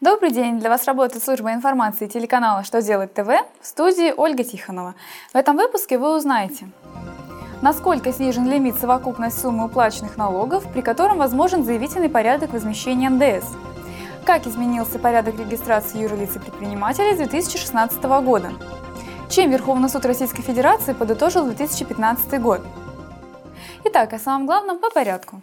Добрый день! Для вас работает служба информации телеканала «Что делать ТВ» в студии Ольга Тихонова. В этом выпуске вы узнаете, насколько снижен лимит совокупной суммы уплаченных налогов, при котором возможен заявительный порядок возмещения НДС, как изменился порядок регистрации юрлиц и предпринимателей с 2016 года, чем Верховный суд Российской Федерации подытожил 2015 год. Итак, о самом главном по порядку.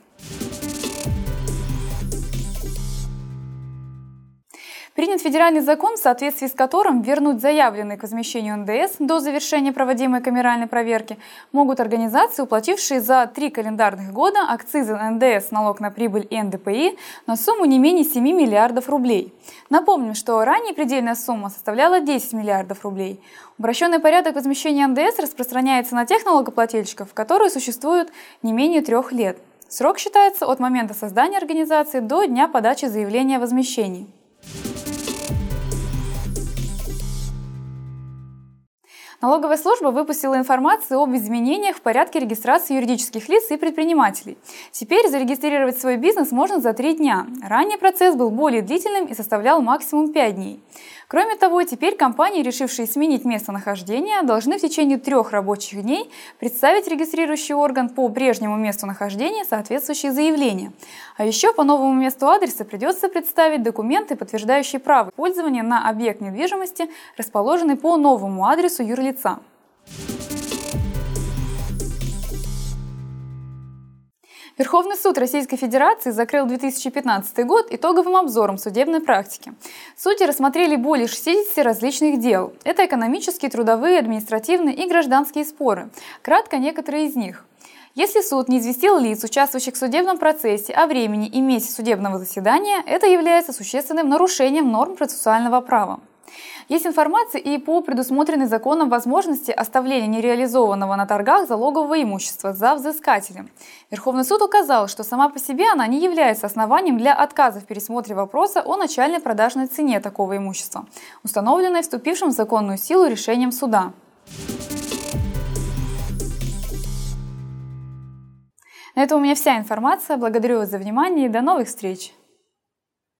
Принят федеральный закон, в соответствии с которым вернуть заявленные к возмещению НДС до завершения проводимой камеральной проверки могут организации, уплатившие за три календарных года акцизы НДС, налог на прибыль и НДПИ на сумму не менее 7 миллиардов рублей. Напомним, что ранее предельная сумма составляла 10 миллиардов рублей. Упрощенный порядок возмещения НДС распространяется на тех налогоплательщиков, которые существуют не менее трех лет. Срок считается от момента создания организации до дня подачи заявления о возмещении. Налоговая служба выпустила информацию об изменениях в порядке регистрации юридических лиц и предпринимателей. Теперь зарегистрировать свой бизнес можно за три дня. Ранее процесс был более длительным и составлял максимум 5 дней. Кроме того, теперь компании, решившие сменить местонахождение, должны в течение трех рабочих дней представить регистрирующий орган по прежнему месту нахождения соответствующие заявления. А еще по новому месту адреса придется представить документы, подтверждающие право пользования на объект недвижимости, расположенный по новому адресу юрлица. Верховный суд Российской Федерации закрыл 2015 год итоговым обзором судебной практики. Судьи рассмотрели более 60 различных дел. Это экономические, трудовые, административные и гражданские споры. Кратко некоторые из них. Если суд не известил лиц, участвующих в судебном процессе, о времени и месте судебного заседания, это является существенным нарушением норм процессуального права. Есть информация и по предусмотренной законом возможности оставления нереализованного на торгах залогового имущества за взыскателем. Верховный суд указал, что сама по себе она не является основанием для отказа в пересмотре вопроса о начальной продажной цене такого имущества, установленной вступившим в законную силу решением суда. На этом у меня вся информация. Благодарю вас за внимание и до новых встреч!